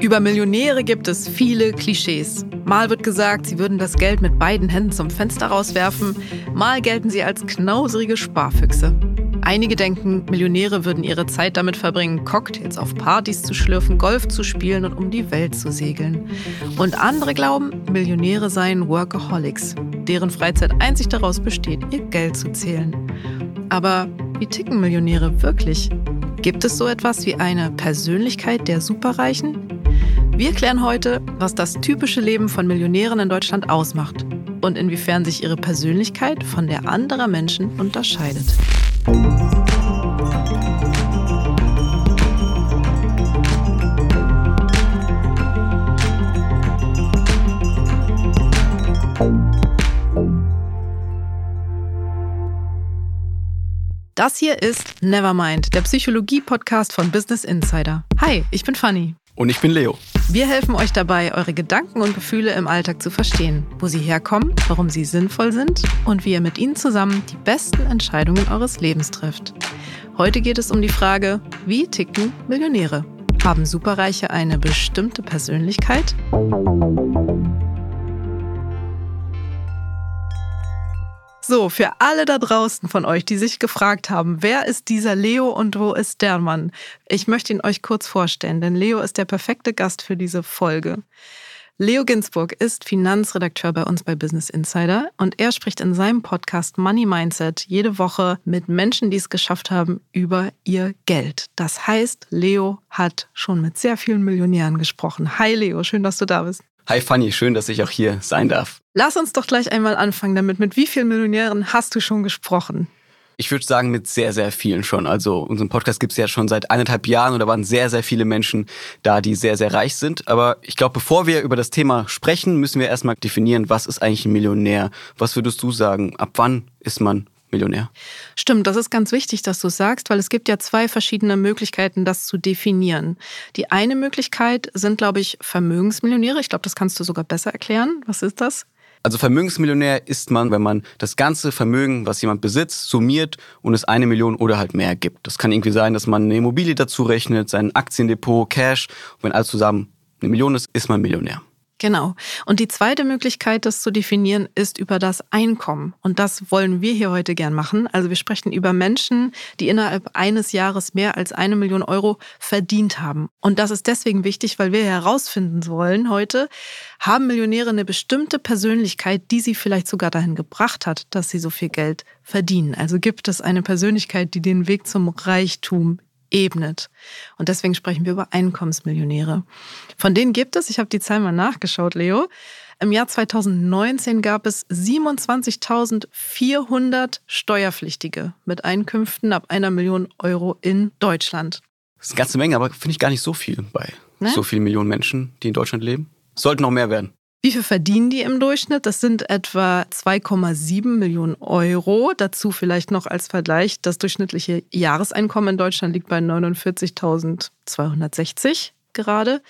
Über Millionäre gibt es viele Klischees. Mal wird gesagt, sie würden das Geld mit beiden Händen zum Fenster rauswerfen, mal gelten sie als knauserige Sparfüchse. Einige denken, Millionäre würden ihre Zeit damit verbringen, Cocktails auf Partys zu schlürfen, Golf zu spielen und um die Welt zu segeln. Und andere glauben, Millionäre seien Workaholics, deren Freizeit einzig daraus besteht, ihr Geld zu zählen. Aber wie ticken Millionäre wirklich? Gibt es so etwas wie eine Persönlichkeit der Superreichen? Wir klären heute, was das typische Leben von Millionären in Deutschland ausmacht und inwiefern sich ihre Persönlichkeit von der anderer Menschen unterscheidet. Das hier ist Nevermind, der Psychologie-Podcast von Business Insider. Hi, ich bin Fanny. Und ich bin Leo. Wir helfen euch dabei, eure Gedanken und Gefühle im Alltag zu verstehen, wo sie herkommen, warum sie sinnvoll sind und wie ihr mit ihnen zusammen die besten Entscheidungen eures Lebens trifft. Heute geht es um die Frage, wie ticken Millionäre? Haben Superreiche eine bestimmte Persönlichkeit? So, für alle da draußen von euch, die sich gefragt haben, wer ist dieser Leo und wo ist der Mann? Ich möchte ihn euch kurz vorstellen, denn Leo ist der perfekte Gast für diese Folge. Leo Ginsburg ist Finanzredakteur bei uns bei Business Insider und er spricht in seinem Podcast Money Mindset jede Woche mit Menschen, die es geschafft haben, über ihr Geld. Das heißt, Leo hat schon mit sehr vielen Millionären gesprochen. Hi Leo, schön, dass du da bist. Hi Fanny, schön, dass ich auch hier sein darf. Lass uns doch gleich einmal anfangen damit. Mit wie vielen Millionären hast du schon gesprochen? Ich würde sagen, mit sehr, sehr vielen schon. Also unseren Podcast gibt es ja schon seit eineinhalb Jahren und da waren sehr, sehr viele Menschen da, die sehr, sehr reich sind. Aber ich glaube, bevor wir über das Thema sprechen, müssen wir erstmal definieren, was ist eigentlich ein Millionär? Was würdest du sagen? Ab wann ist man Millionär. Stimmt, das ist ganz wichtig, dass du sagst, weil es gibt ja zwei verschiedene Möglichkeiten, das zu definieren. Die eine Möglichkeit sind, glaube ich, Vermögensmillionäre. Ich glaube, das kannst du sogar besser erklären. Was ist das? Also Vermögensmillionär ist man, wenn man das ganze Vermögen, was jemand besitzt, summiert und es eine Million oder halt mehr gibt. Das kann irgendwie sein, dass man eine Immobilie dazu rechnet, sein Aktiendepot, Cash. Und wenn alles zusammen eine Million ist, ist man Millionär. Genau. Und die zweite Möglichkeit, das zu definieren, ist über das Einkommen. Und das wollen wir hier heute gern machen. Also wir sprechen über Menschen, die innerhalb eines Jahres mehr als eine Million Euro verdient haben. Und das ist deswegen wichtig, weil wir herausfinden wollen heute, haben Millionäre eine bestimmte Persönlichkeit, die sie vielleicht sogar dahin gebracht hat, dass sie so viel Geld verdienen. Also gibt es eine Persönlichkeit, die den Weg zum Reichtum ebnet. Und deswegen sprechen wir über Einkommensmillionäre. Von denen gibt es, ich habe die Zahl mal nachgeschaut, Leo, im Jahr 2019 gab es 27.400 Steuerpflichtige mit Einkünften ab einer Million Euro in Deutschland. Das ist eine ganze Menge, aber finde ich gar nicht so viel bei ne? so vielen Millionen Menschen, die in Deutschland leben. Sollten noch mehr werden. Wie viel verdienen die im Durchschnitt? Das sind etwa 2,7 Millionen Euro. Dazu vielleicht noch als Vergleich, das durchschnittliche Jahreseinkommen in Deutschland liegt bei 49.260 gerade.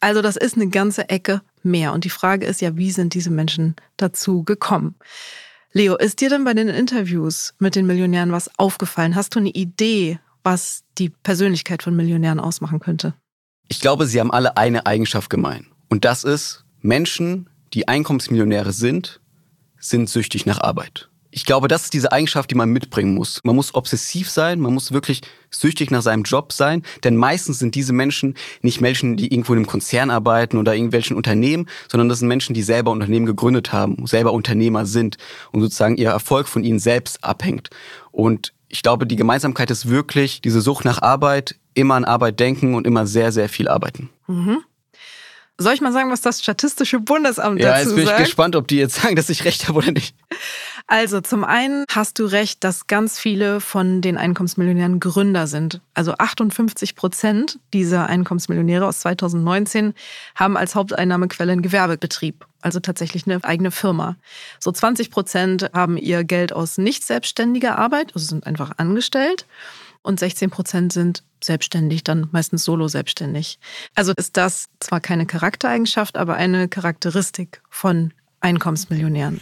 Also das ist eine ganze Ecke mehr. Und die Frage ist ja, wie sind diese Menschen dazu gekommen? Leo, ist dir denn bei den Interviews mit den Millionären was aufgefallen? Hast du eine Idee, was die Persönlichkeit von Millionären ausmachen könnte? Ich glaube, sie haben alle eine Eigenschaft gemein. Und das ist, Menschen, die Einkommensmillionäre sind, sind süchtig nach Arbeit. Ich glaube, das ist diese Eigenschaft, die man mitbringen muss. Man muss obsessiv sein, man muss wirklich süchtig nach seinem Job sein, denn meistens sind diese Menschen nicht Menschen, die irgendwo in einem Konzern arbeiten oder irgendwelchen Unternehmen, sondern das sind Menschen, die selber Unternehmen gegründet haben, selber Unternehmer sind und sozusagen ihr Erfolg von ihnen selbst abhängt. Und ich glaube, die Gemeinsamkeit ist wirklich diese Sucht nach Arbeit, immer an Arbeit denken und immer sehr, sehr viel arbeiten. Mhm. Soll ich mal sagen, was das Statistische Bundesamt ja, dazu sagt? Ja, jetzt bin ich sagt? gespannt, ob die jetzt sagen, dass ich recht habe oder nicht. Also zum einen hast du recht, dass ganz viele von den Einkommensmillionären Gründer sind. Also 58 Prozent dieser Einkommensmillionäre aus 2019 haben als Haupteinnahmequelle einen Gewerbebetrieb, also tatsächlich eine eigene Firma. So 20 Prozent haben ihr Geld aus nicht selbstständiger Arbeit, also sind einfach angestellt und 16 Prozent sind selbstständig, dann meistens solo selbstständig. Also ist das zwar keine Charaktereigenschaft, aber eine Charakteristik von Einkommensmillionären.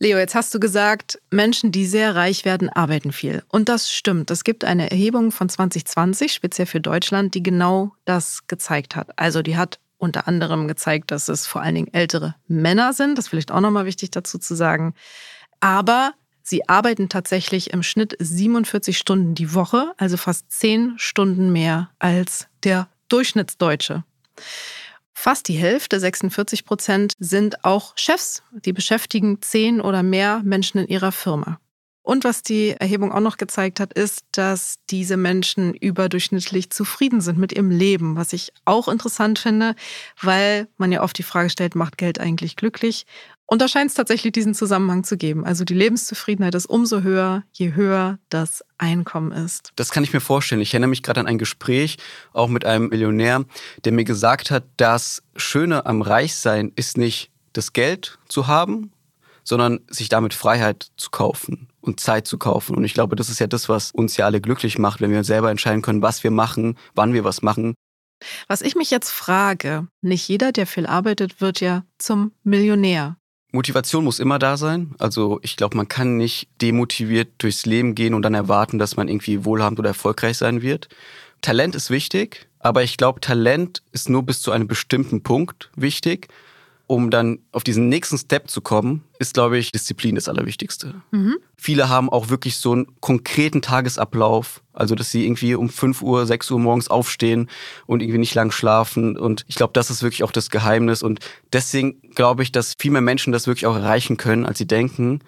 Leo, jetzt hast du gesagt, Menschen, die sehr reich werden, arbeiten viel. Und das stimmt. Es gibt eine Erhebung von 2020, speziell für Deutschland, die genau das gezeigt hat. Also die hat unter anderem gezeigt, dass es vor allen Dingen ältere Männer sind. Das ist vielleicht auch nochmal wichtig dazu zu sagen. Aber sie arbeiten tatsächlich im Schnitt 47 Stunden die Woche, also fast 10 Stunden mehr als der Durchschnittsdeutsche. Fast die Hälfte, 46 Prozent, sind auch Chefs. Die beschäftigen zehn oder mehr Menschen in ihrer Firma. Und was die Erhebung auch noch gezeigt hat, ist, dass diese Menschen überdurchschnittlich zufrieden sind mit ihrem Leben, was ich auch interessant finde, weil man ja oft die Frage stellt, macht Geld eigentlich glücklich? Und da scheint es tatsächlich diesen Zusammenhang zu geben. Also die Lebenszufriedenheit ist umso höher, je höher das Einkommen ist. Das kann ich mir vorstellen. Ich erinnere mich gerade an ein Gespräch, auch mit einem Millionär, der mir gesagt hat, das Schöne am Reichsein ist nicht das Geld zu haben, sondern sich damit Freiheit zu kaufen und Zeit zu kaufen. Und ich glaube, das ist ja das, was uns ja alle glücklich macht, wenn wir selber entscheiden können, was wir machen, wann wir was machen. Was ich mich jetzt frage, nicht jeder, der viel arbeitet, wird ja zum Millionär. Motivation muss immer da sein. Also ich glaube, man kann nicht demotiviert durchs Leben gehen und dann erwarten, dass man irgendwie wohlhabend oder erfolgreich sein wird. Talent ist wichtig, aber ich glaube, Talent ist nur bis zu einem bestimmten Punkt wichtig um dann auf diesen nächsten Step zu kommen, ist, glaube ich, Disziplin das Allerwichtigste. Mhm. Viele haben auch wirklich so einen konkreten Tagesablauf, also dass sie irgendwie um 5 Uhr, 6 Uhr morgens aufstehen und irgendwie nicht lang schlafen. Und ich glaube, das ist wirklich auch das Geheimnis. Und deswegen glaube ich, dass viel mehr Menschen das wirklich auch erreichen können, als sie denken.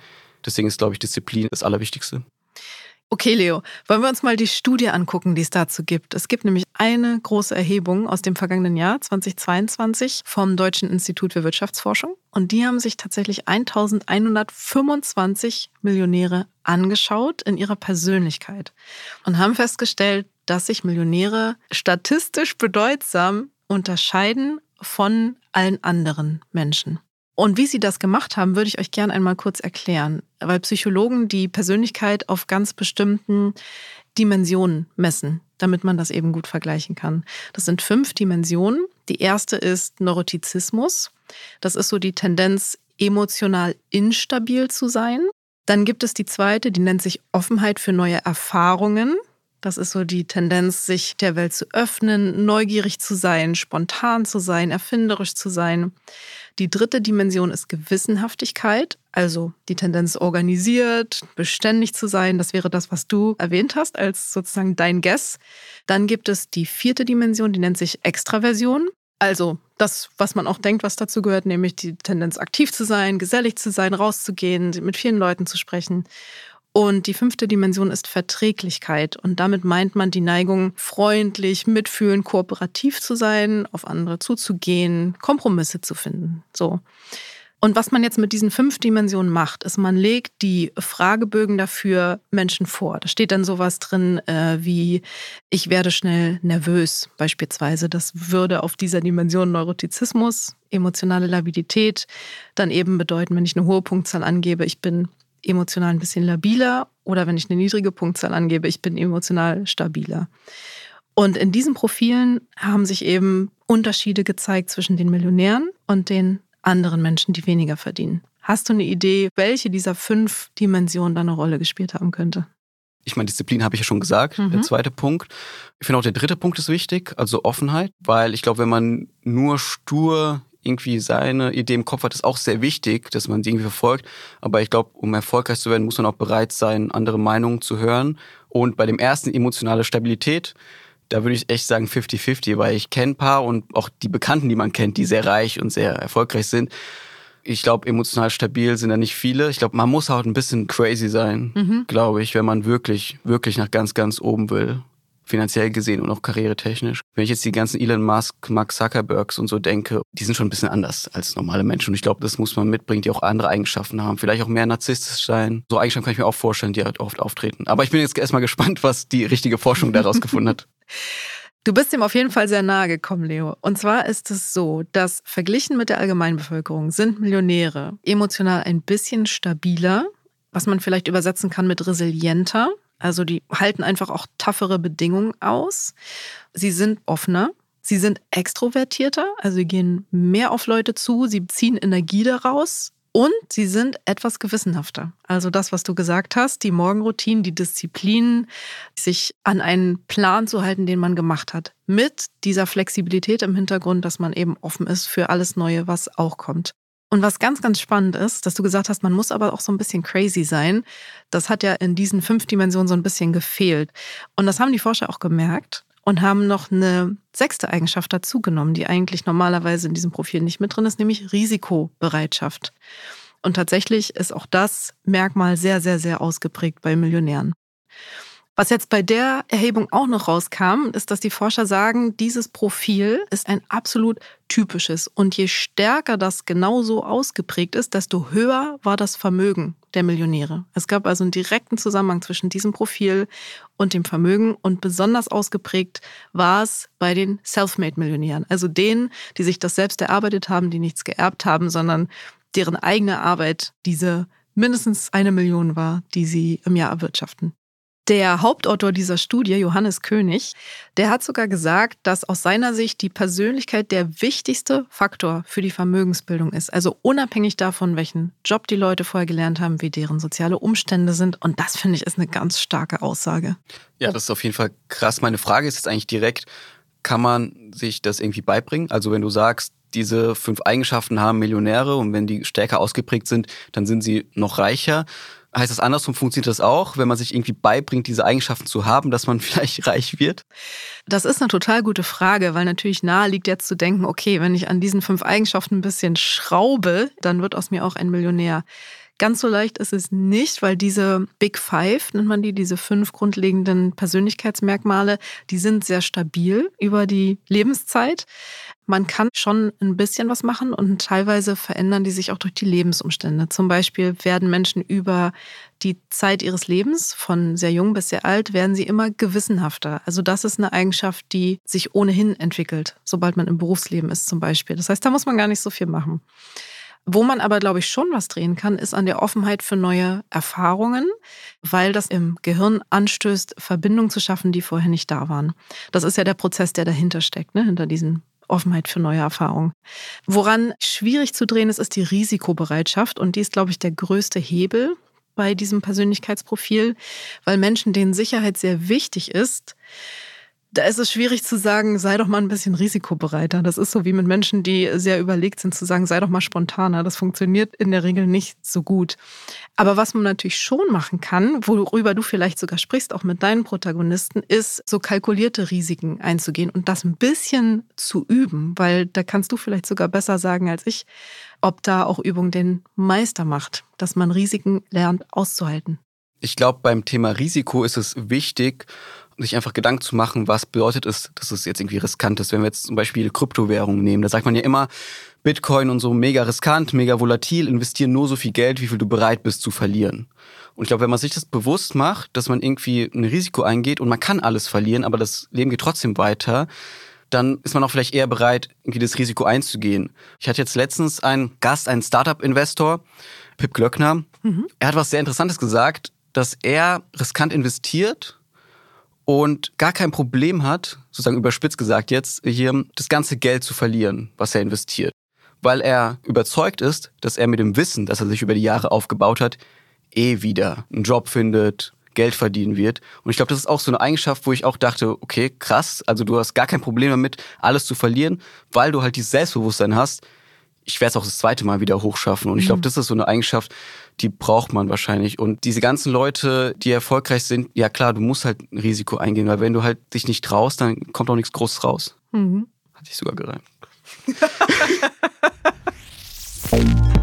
Deswegen ist, glaube ich, Disziplin das Allerwichtigste. Okay, Leo, wollen wir uns mal die Studie angucken, die es dazu gibt. Es gibt nämlich eine große Erhebung aus dem vergangenen Jahr 2022 vom Deutschen Institut für Wirtschaftsforschung und die haben sich tatsächlich 1125 Millionäre angeschaut in ihrer Persönlichkeit und haben festgestellt, dass sich Millionäre statistisch bedeutsam unterscheiden von allen anderen Menschen. Und wie sie das gemacht haben, würde ich euch gerne einmal kurz erklären, weil Psychologen die Persönlichkeit auf ganz bestimmten Dimensionen messen, damit man das eben gut vergleichen kann. Das sind fünf Dimensionen. Die erste ist Neurotizismus. Das ist so die Tendenz, emotional instabil zu sein. Dann gibt es die zweite, die nennt sich Offenheit für neue Erfahrungen. Das ist so die Tendenz, sich der Welt zu öffnen, neugierig zu sein, spontan zu sein, erfinderisch zu sein. Die dritte Dimension ist Gewissenhaftigkeit, also die Tendenz organisiert, beständig zu sein. Das wäre das, was du erwähnt hast, als sozusagen dein Guess. Dann gibt es die vierte Dimension, die nennt sich Extraversion. Also das, was man auch denkt, was dazu gehört, nämlich die Tendenz aktiv zu sein, gesellig zu sein, rauszugehen, mit vielen Leuten zu sprechen. Und die fünfte Dimension ist Verträglichkeit. Und damit meint man die Neigung, freundlich, mitfühlend, kooperativ zu sein, auf andere zuzugehen, Kompromisse zu finden. So. Und was man jetzt mit diesen fünf Dimensionen macht, ist, man legt die Fragebögen dafür Menschen vor. Da steht dann sowas drin äh, wie, ich werde schnell nervös beispielsweise. Das würde auf dieser Dimension Neurotizismus, emotionale Labilität dann eben bedeuten, wenn ich eine hohe Punktzahl angebe, ich bin emotional ein bisschen labiler oder wenn ich eine niedrige Punktzahl angebe, ich bin emotional stabiler. Und in diesen Profilen haben sich eben Unterschiede gezeigt zwischen den Millionären und den anderen Menschen, die weniger verdienen. Hast du eine Idee, welche dieser fünf Dimensionen da eine Rolle gespielt haben könnte? Ich meine, Disziplin habe ich ja schon gesagt, mhm. der zweite Punkt. Ich finde auch der dritte Punkt ist wichtig, also Offenheit, weil ich glaube, wenn man nur stur irgendwie seine Idee im Kopf hat, ist auch sehr wichtig, dass man sie irgendwie verfolgt. Aber ich glaube, um erfolgreich zu werden, muss man auch bereit sein, andere Meinungen zu hören. Und bei dem ersten emotionale Stabilität, da würde ich echt sagen 50-50, weil ich kenne ein paar und auch die Bekannten, die man kennt, die sehr reich und sehr erfolgreich sind. Ich glaube, emotional stabil sind da nicht viele. Ich glaube, man muss auch ein bisschen crazy sein, mhm. glaube ich, wenn man wirklich, wirklich nach ganz, ganz oben will finanziell gesehen und auch karrieretechnisch. Wenn ich jetzt die ganzen Elon Musk, Mark Zuckerbergs und so denke, die sind schon ein bisschen anders als normale Menschen. Und ich glaube, das muss man mitbringen, die auch andere Eigenschaften haben. Vielleicht auch mehr narzisstisch sein. So Eigenschaften kann ich mir auch vorstellen, die halt oft auftreten. Aber ich bin jetzt erstmal gespannt, was die richtige Forschung daraus gefunden hat. Du bist ihm auf jeden Fall sehr nahe gekommen, Leo. Und zwar ist es so, dass verglichen mit der Allgemeinbevölkerung sind Millionäre emotional ein bisschen stabiler, was man vielleicht übersetzen kann mit resilienter. Also die halten einfach auch toughere Bedingungen aus. Sie sind offener. Sie sind extrovertierter, also sie gehen mehr auf Leute zu, sie ziehen Energie daraus, Und sie sind etwas gewissenhafter. Also das, was du gesagt hast, die Morgenroutinen, die Disziplinen, sich an einen Plan zu halten, den man gemacht hat. Mit dieser Flexibilität im Hintergrund, dass man eben offen ist für alles Neue, was auch kommt. Und was ganz, ganz spannend ist, dass du gesagt hast, man muss aber auch so ein bisschen crazy sein. Das hat ja in diesen fünf Dimensionen so ein bisschen gefehlt. Und das haben die Forscher auch gemerkt und haben noch eine sechste Eigenschaft dazugenommen, die eigentlich normalerweise in diesem Profil nicht mit drin ist, nämlich Risikobereitschaft. Und tatsächlich ist auch das Merkmal sehr, sehr, sehr ausgeprägt bei Millionären. Was jetzt bei der Erhebung auch noch rauskam, ist, dass die Forscher sagen, dieses Profil ist ein absolut typisches. Und je stärker das genauso ausgeprägt ist, desto höher war das Vermögen der Millionäre. Es gab also einen direkten Zusammenhang zwischen diesem Profil und dem Vermögen. Und besonders ausgeprägt war es bei den Selfmade-Millionären, also denen, die sich das selbst erarbeitet haben, die nichts geerbt haben, sondern deren eigene Arbeit diese mindestens eine Million war, die sie im Jahr erwirtschaften. Der Hauptautor dieser Studie, Johannes König, der hat sogar gesagt, dass aus seiner Sicht die Persönlichkeit der wichtigste Faktor für die Vermögensbildung ist. Also unabhängig davon, welchen Job die Leute vorher gelernt haben, wie deren soziale Umstände sind. Und das finde ich ist eine ganz starke Aussage. Ja, das ist auf jeden Fall krass. Meine Frage ist jetzt eigentlich direkt, kann man sich das irgendwie beibringen? Also wenn du sagst, diese fünf Eigenschaften haben Millionäre und wenn die stärker ausgeprägt sind, dann sind sie noch reicher. Heißt das andersrum, funktioniert das auch, wenn man sich irgendwie beibringt, diese Eigenschaften zu haben, dass man vielleicht reich wird? Das ist eine total gute Frage, weil natürlich nahe liegt jetzt zu denken, okay, wenn ich an diesen fünf Eigenschaften ein bisschen schraube, dann wird aus mir auch ein Millionär. Ganz so leicht ist es nicht, weil diese Big Five, nennt man die, diese fünf grundlegenden Persönlichkeitsmerkmale, die sind sehr stabil über die Lebenszeit. Man kann schon ein bisschen was machen und teilweise verändern die sich auch durch die Lebensumstände. Zum Beispiel werden Menschen über die Zeit ihres Lebens, von sehr jung bis sehr alt, werden sie immer gewissenhafter. Also das ist eine Eigenschaft, die sich ohnehin entwickelt, sobald man im Berufsleben ist zum Beispiel. Das heißt, da muss man gar nicht so viel machen. Wo man aber, glaube ich, schon was drehen kann, ist an der Offenheit für neue Erfahrungen, weil das im Gehirn anstößt, Verbindungen zu schaffen, die vorher nicht da waren. Das ist ja der Prozess, der dahinter steckt, ne? hinter diesen Offenheit für neue Erfahrungen. Woran schwierig zu drehen ist, ist die Risikobereitschaft. Und die ist, glaube ich, der größte Hebel bei diesem Persönlichkeitsprofil, weil Menschen, denen Sicherheit sehr wichtig ist, da ist es schwierig zu sagen, sei doch mal ein bisschen risikobereiter. Das ist so wie mit Menschen, die sehr überlegt sind, zu sagen, sei doch mal spontaner. Das funktioniert in der Regel nicht so gut. Aber was man natürlich schon machen kann, worüber du vielleicht sogar sprichst, auch mit deinen Protagonisten, ist so kalkulierte Risiken einzugehen und das ein bisschen zu üben, weil da kannst du vielleicht sogar besser sagen als ich, ob da auch Übung den Meister macht, dass man Risiken lernt auszuhalten. Ich glaube, beim Thema Risiko ist es wichtig, sich einfach Gedanken zu machen, was bedeutet es, dass es jetzt irgendwie riskant ist. Wenn wir jetzt zum Beispiel Kryptowährungen nehmen, da sagt man ja immer, Bitcoin und so mega riskant, mega volatil, investieren nur so viel Geld, wie viel du bereit bist zu verlieren. Und ich glaube, wenn man sich das bewusst macht, dass man irgendwie ein Risiko eingeht und man kann alles verlieren, aber das Leben geht trotzdem weiter, dann ist man auch vielleicht eher bereit, irgendwie das Risiko einzugehen. Ich hatte jetzt letztens einen Gast, einen Startup-Investor, Pip Glöckner. Mhm. Er hat was sehr Interessantes gesagt, dass er riskant investiert und gar kein Problem hat, sozusagen überspitzt gesagt jetzt, hier das ganze Geld zu verlieren, was er investiert. Weil er überzeugt ist, dass er mit dem Wissen, das er sich über die Jahre aufgebaut hat, eh wieder einen Job findet, Geld verdienen wird. Und ich glaube, das ist auch so eine Eigenschaft, wo ich auch dachte, okay, krass, also du hast gar kein Problem damit, alles zu verlieren, weil du halt dieses Selbstbewusstsein hast, ich werde es auch das zweite Mal wieder hochschaffen. Und ich glaube, mhm. das ist so eine Eigenschaft, die braucht man wahrscheinlich. Und diese ganzen Leute, die erfolgreich sind, ja klar, du musst halt ein Risiko eingehen, weil wenn du halt dich nicht traust, dann kommt auch nichts Großes raus. Mhm. Hat sich sogar gereimt.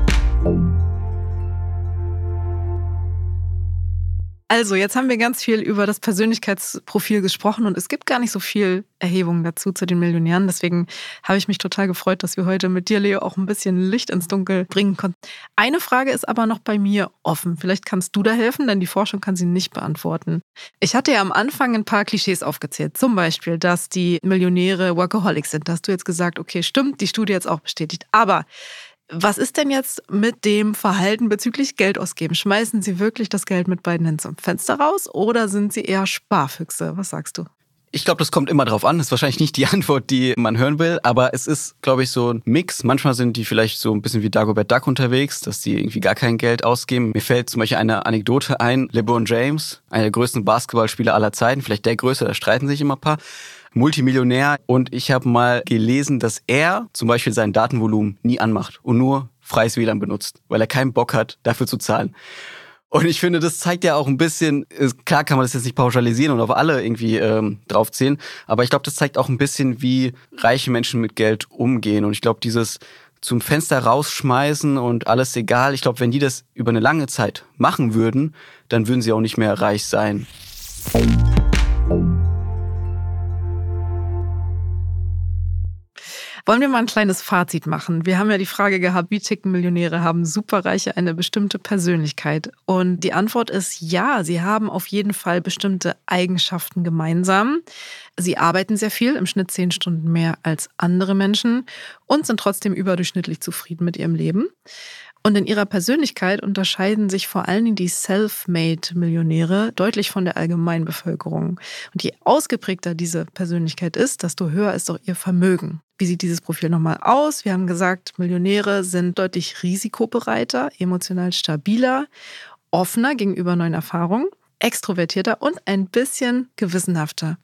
Also, jetzt haben wir ganz viel über das Persönlichkeitsprofil gesprochen und es gibt gar nicht so viel Erhebungen dazu zu den Millionären. Deswegen habe ich mich total gefreut, dass wir heute mit dir, Leo, auch ein bisschen Licht ins Dunkel bringen konnten. Eine Frage ist aber noch bei mir offen. Vielleicht kannst du da helfen, denn die Forschung kann sie nicht beantworten. Ich hatte ja am Anfang ein paar Klischees aufgezählt. Zum Beispiel, dass die Millionäre Workaholics sind. Da hast du jetzt gesagt, okay, stimmt, die Studie jetzt auch bestätigt. Aber was ist denn jetzt mit dem Verhalten bezüglich Geld ausgeben? Schmeißen Sie wirklich das Geld mit beiden Händen zum Fenster raus oder sind Sie eher Sparfüchse? Was sagst du? Ich glaube, das kommt immer drauf an. Das ist wahrscheinlich nicht die Antwort, die man hören will, aber es ist, glaube ich, so ein Mix. Manchmal sind die vielleicht so ein bisschen wie Dagobert Duck unterwegs, dass die irgendwie gar kein Geld ausgeben. Mir fällt zum Beispiel eine Anekdote ein. LeBron James, einer der größten Basketballspieler aller Zeiten, vielleicht der größte, da streiten sich immer ein paar. Multimillionär und ich habe mal gelesen, dass er zum Beispiel sein Datenvolumen nie anmacht und nur freies WLAN benutzt, weil er keinen Bock hat, dafür zu zahlen. Und ich finde, das zeigt ja auch ein bisschen, klar kann man das jetzt nicht pauschalisieren und auf alle irgendwie ähm, draufzählen, aber ich glaube, das zeigt auch ein bisschen, wie reiche Menschen mit Geld umgehen. Und ich glaube, dieses zum Fenster rausschmeißen und alles egal, ich glaube, wenn die das über eine lange Zeit machen würden, dann würden sie auch nicht mehr reich sein. Wollen wir mal ein kleines Fazit machen? Wir haben ja die Frage gehabt, wie ticken Millionäre? Haben Superreiche eine bestimmte Persönlichkeit? Und die Antwort ist ja, sie haben auf jeden Fall bestimmte Eigenschaften gemeinsam. Sie arbeiten sehr viel, im Schnitt zehn Stunden mehr als andere Menschen und sind trotzdem überdurchschnittlich zufrieden mit ihrem Leben. Und in ihrer Persönlichkeit unterscheiden sich vor allen Dingen die Self-Made-Millionäre deutlich von der allgemeinen Bevölkerung. Und je ausgeprägter diese Persönlichkeit ist, desto höher ist auch ihr Vermögen. Wie sieht dieses Profil nochmal aus? Wir haben gesagt, Millionäre sind deutlich risikobereiter, emotional stabiler, offener gegenüber neuen Erfahrungen, extrovertierter und ein bisschen gewissenhafter.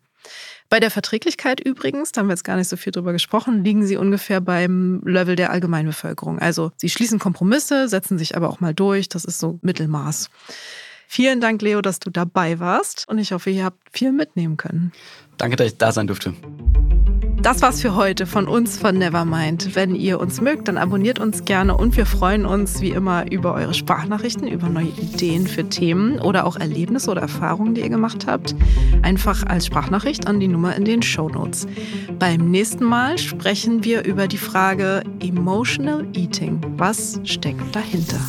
Bei der Verträglichkeit übrigens, da haben wir jetzt gar nicht so viel drüber gesprochen, liegen sie ungefähr beim Level der Allgemeinbevölkerung. Also sie schließen Kompromisse, setzen sich aber auch mal durch. Das ist so Mittelmaß. Vielen Dank, Leo, dass du dabei warst und ich hoffe, ihr habt viel mitnehmen können. Danke, dass ich da sein durfte. Das war's für heute von uns von Nevermind. Wenn ihr uns mögt, dann abonniert uns gerne und wir freuen uns wie immer über eure Sprachnachrichten, über neue Ideen für Themen oder auch Erlebnisse oder Erfahrungen, die ihr gemacht habt. Einfach als Sprachnachricht an die Nummer in den Show Notes. Beim nächsten Mal sprechen wir über die Frage Emotional Eating. Was steckt dahinter?